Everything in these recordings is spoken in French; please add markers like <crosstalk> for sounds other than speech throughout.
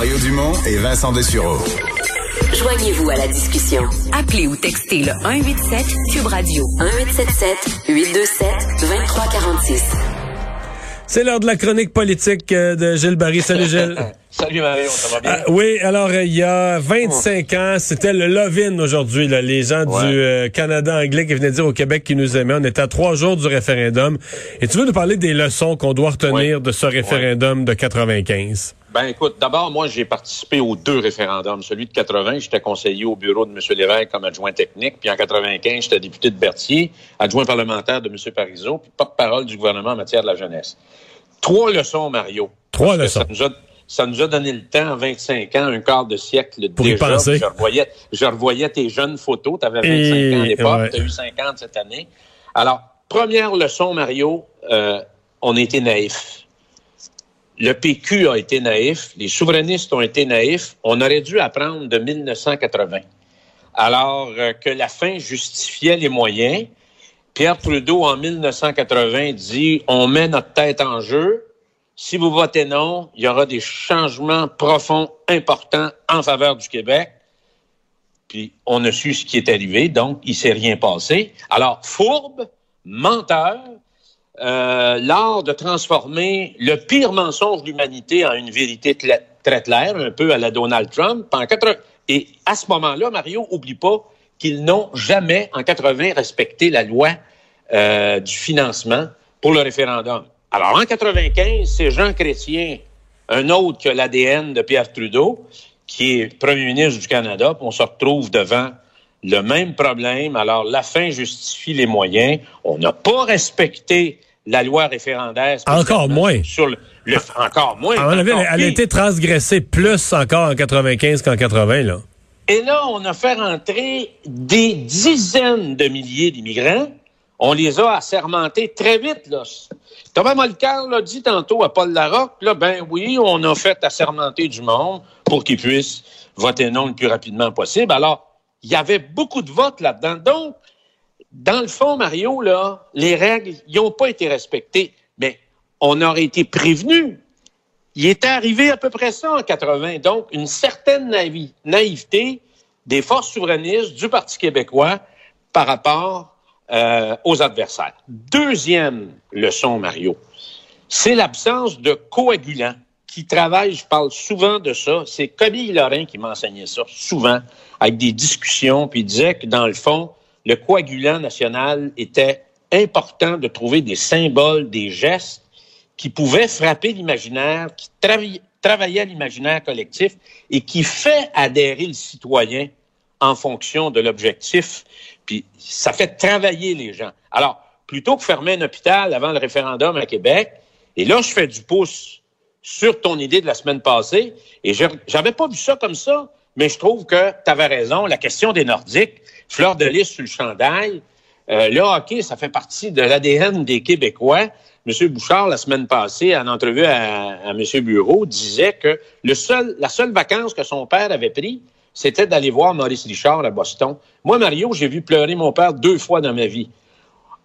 Mario Dumont et Vincent Dessureau. Joignez-vous à la discussion. Appelez ou textez le 187 Cube Radio 1877 827 2346. C'est l'heure de la chronique politique euh, de Gilles Barry. Salut <laughs> Gilles. Salut Mario, ça va bien? Ah, oui, alors euh, il y a 25 ans, c'était le Love-in aujourd'hui, les gens du euh, Canada anglais qui venaient dire au Québec qu'ils nous aimaient. On était à trois jours du référendum. Et tu veux nous parler des leçons qu'on doit retenir de ce référendum de 95? Ben écoute, d'abord, moi, j'ai participé aux deux référendums. Celui de 80, j'étais conseiller au bureau de M. Lévesque comme adjoint technique. Puis en 95, j'étais député de Berthier, adjoint parlementaire de M. Parizeau, puis porte-parole du gouvernement en matière de la jeunesse. Trois leçons, Mario. Trois leçons. Ça nous, a, ça nous a donné le temps, 25 ans, un quart de siècle Pour y déjà. penser. Je revoyais, je revoyais tes jeunes photos. Tu avais 25 Et- ans à l'époque, ouais. tu as eu 50 cette année. Alors, première leçon, Mario, euh, on était naïfs. Le PQ a été naïf, les souverainistes ont été naïfs. On aurait dû apprendre de 1980. Alors euh, que la fin justifiait les moyens, Pierre Trudeau, en 1980, dit on met notre tête en jeu. Si vous votez non, il y aura des changements profonds, importants en faveur du Québec. Puis on a su ce qui est arrivé, donc il s'est rien passé. Alors, fourbe, menteur, euh, l'art de transformer le pire mensonge de l'humanité en une vérité très claire, un peu à la Donald Trump. En 80 Et à ce moment-là, Mario, oublie pas qu'ils n'ont jamais, en 80, respecté la loi euh, du financement pour le référendum. Alors, en 95, c'est Jean Chrétien, un autre que l'ADN de Pierre Trudeau, qui est premier ministre du Canada, on se retrouve devant le même problème. Alors, la fin justifie les moyens. On n'a pas respecté la loi référendaire. Encore moins. Sur le, le- encore moins. À mon avis, encore elle, elle a été transgressée plus encore en 95 qu'en 80, là. Et là, on a fait rentrer des dizaines de milliers d'immigrants. On les a assermentés très vite, là. Thomas Molcar l'a dit tantôt à Paul Larocque, là, ben oui, on a fait assermenter du monde pour qu'ils puissent voter non le plus rapidement possible. Alors, il y avait beaucoup de votes là-dedans. Donc, dans le fond, Mario, là, les règles, n'ont pas été respectées. Mais on aurait été prévenus. Il était arrivé à peu près ça en 80. Donc, une certaine naïveté des forces souverainistes du Parti québécois par rapport euh, aux adversaires. Deuxième leçon, Mario, c'est l'absence de coagulants qui travaillent, je parle souvent de ça, c'est Camille Lorrain qui m'enseignait ça, souvent, avec des discussions, puis il disait que dans le fond, le coagulant national était important de trouver des symboles, des gestes qui pouvaient frapper l'imaginaire, qui travaillaient l'imaginaire collectif et qui fait adhérer le citoyen en fonction de l'objectif. Puis ça fait travailler les gens. Alors, plutôt que fermer un hôpital avant le référendum à Québec, et là, je fais du pouce sur ton idée de la semaine passée, et j'avais pas vu ça comme ça, mais je trouve que tu avais raison. La question des Nordiques, fleur de lys sur le chandail, euh, le hockey, ça fait partie de l'ADN des Québécois. M. Bouchard, la semaine passée, en entrevue à, à M. Bureau, disait que le seul, la seule vacance que son père avait pris, c'était d'aller voir Maurice Richard à Boston. Moi, Mario, j'ai vu pleurer mon père deux fois dans ma vie.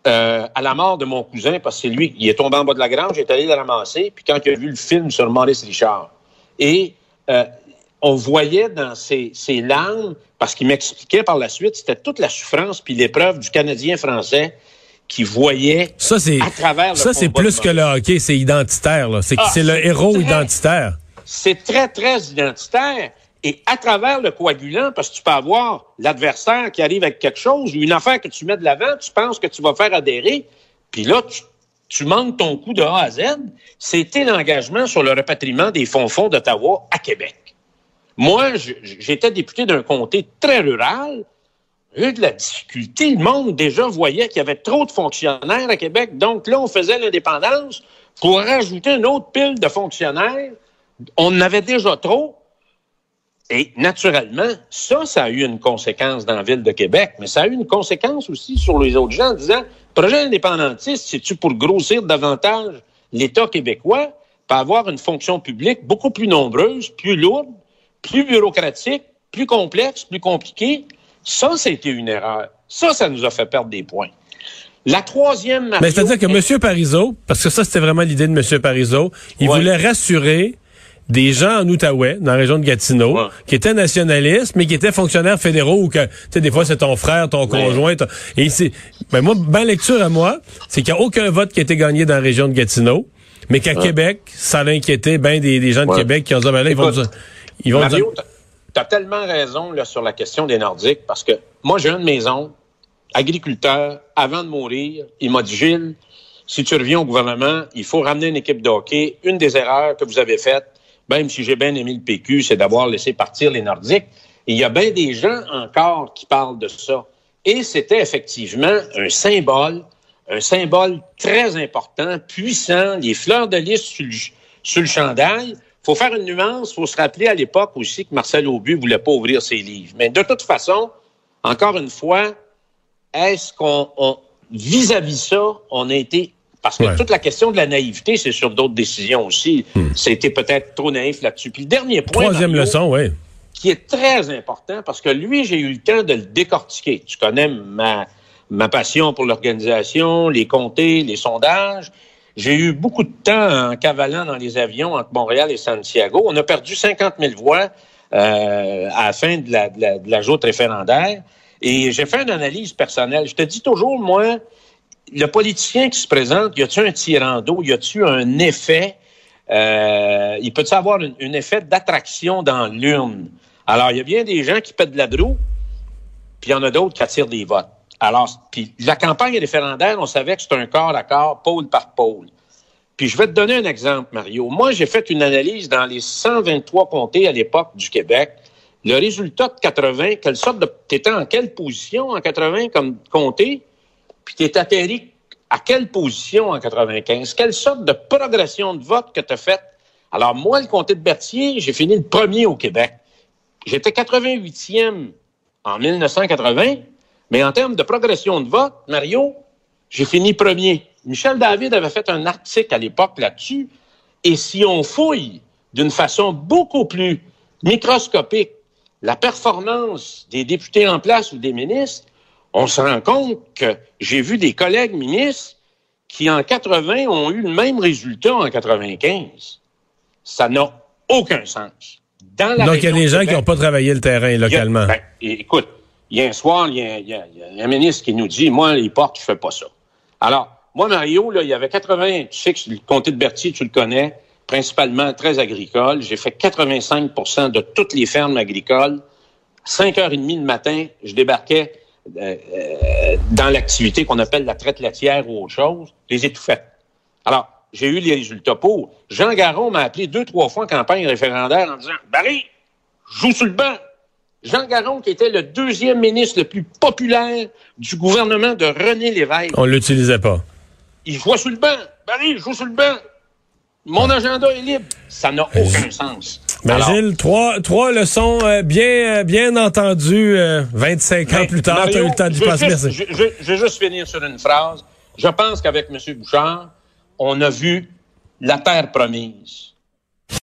Euh, à la mort de mon cousin, parce que c'est lui, il est tombé en bas de la grange, j'ai allé le ramasser, puis quand il a vu le film sur Maurice Richard, et euh, on voyait dans ses, ses larmes, parce qu'il m'expliquait par la suite, c'était toute la souffrance puis l'épreuve du Canadien français qui voyait Ça, à travers le ça, c'est plus que le hockey, c'est identitaire. C'est, Ah, c'est le héros identitaire. c'est très, très identitaire. Et à travers le coagulant, parce que tu peux avoir l'adversaire qui arrive avec quelque chose ou une affaire que tu mets de l'avant, tu penses que tu vas faire adhérer, puis là, tu, manques ton coup de A à Z. C'était l'engagement sur le repatriement des fonds-fonds d'Ottawa à Québec. Moi, j'étais député d'un comté très rural. Eu de la difficulté. Le monde déjà voyait qu'il y avait trop de fonctionnaires à Québec. Donc là, on faisait l'indépendance pour rajouter une autre pile de fonctionnaires. On en avait déjà trop. Et naturellement, ça, ça a eu une conséquence dans la ville de Québec, mais ça a eu une conséquence aussi sur les autres gens en disant, projet indépendantiste, c'est-tu pour grossir davantage l'État québécois, pour avoir une fonction publique beaucoup plus nombreuse, plus lourde, plus bureaucratique, plus complexe, plus compliquée? Ça, c'était une erreur. Ça, ça nous a fait perdre des points. La troisième... Mais Mario, c'est-à-dire que M. Parizeau, parce que ça, c'était vraiment l'idée de M. Parizeau, il Ouais. voulait rassurer des gens en Outaouais, dans la région de Gatineau, Ouais. qui étaient nationalistes, mais qui étaient fonctionnaires fédéraux ou que, tu sais, des fois, c'est ton frère, ton conjoint. ton- Et c'est, ben moi, ma lecture à moi, c'est qu'il n'y a aucun vote qui a été gagné dans la région de Gatineau, mais qu'à Québec, ça a inquiété ben des, des gens de. Québec qui ont dit, ben là, ils vont Écoute, ils vont Mario, tu as tellement raison là, sur la question des Nordiques parce que moi, j'ai un de mes oncles, agriculteur, avant de mourir, il m'a dit Gilles, si tu reviens au gouvernement, il faut ramener une équipe de hockey. Une des erreurs que vous avez faites, même si j'ai bien aimé le PQ, c'est d'avoir laissé partir les Nordiques. Il y a bien des gens encore qui parlent de ça. Et c'était effectivement un symbole, un symbole très important, puissant, les fleurs de lys sur le, sur le chandail. faut faire une nuance, faut se rappeler à l'époque aussi que Marcel Aubu voulait pas ouvrir ses livres. Mais de toute façon, encore une fois, est-ce qu'on, on- vis-à-vis ça, on a été parce que Ouais. toute la question de la naïveté, c'est sur d'autres décisions aussi. C'était peut-être trop naïf là-dessus. Puis le dernier point, Troisième Mario, leçon, oui. qui est très important parce que lui, j'ai eu le temps de le décortiquer. Tu connais ma, ma passion pour l'organisation, les comtés, les sondages. J'ai eu beaucoup de temps en cavalant dans les avions entre Montréal et Santiago. On a perdu 50 000 voix euh, à la fin de la, de la, de la joute référendaire. Et j'ai fait une analyse personnelle. Je te dis toujours, moi, le politicien qui se présente, y a-tu un tirant d'eau, y a-tu un effet, euh, il peut-tu avoir un, effet d'attraction dans l'urne? Alors, il y a bien des gens qui pètent de la broue, puis il y en a d'autres qui attirent des votes. Alors, puis la campagne référendaire, on savait que c'était un corps à corps, pôle par pôle. Puis je vais te donner un exemple, Mario. Moi, j'ai fait une analyse dans les 123 comtés à l'époque du Québec. Le résultat de 80, quelle sorte de... T'étais en quelle position en 80 comme comté? Puis t'es atterri à quelle position en 95? Quelle sorte de progression de vote que t'as faite? Alors, moi, le comté de Berthier, j'ai fini le premier au Québec. J'étais 88e en 1980, mais en termes de progression de vote, Mario, j'ai fini premier. Michel David avait fait un article à l'époque là-dessus, et si on fouille d'une façon beaucoup plus microscopique la performance des députés en place ou des ministres, on se rend compte que j'ai vu des collègues ministres qui, en 80, ont eu le même résultat en 95. Ça n'a aucun sens. Dans la Donc, il y a des de gens qui n'ont pas travaillé le terrain a- localement. ben, écoute, il y a un soir, il y a, il y a- il y a un ministre qui nous dit, moi, les portes, je fais pas ça. Alors, moi, Mario, là, il y avait 80, tu sais que le comté de Berthier, tu le connais, principalement très agricole. J'ai fait 85% de toutes les fermes agricoles. 5h30 le matin, je débarquais euh, dans l'activité qu'on appelle la traite laitière ou autre chose. Les faites. Alors, j'ai eu les résultats pour. Jean Garon m'a appelé deux, trois fois en campagne référendaire en disant Barry, joue sur le banc. Jean Garon, qui était le deuxième ministre le plus populaire du gouvernement de René Lévesque, On l'utilisait pas. il joue sur le banc. Barry, joue sur le banc. Mon agenda est libre. Ça n'a aucun sens. Ben, Alors, Gilles, trois, trois leçons euh, bien, euh, bien entendues euh, 25 ans plus tard. Tu as eu le temps d'y passer. Merci. Je, je- je vais juste finir sur une phrase. Je pense qu'avec M. Bouchard, on a vu la terre promise.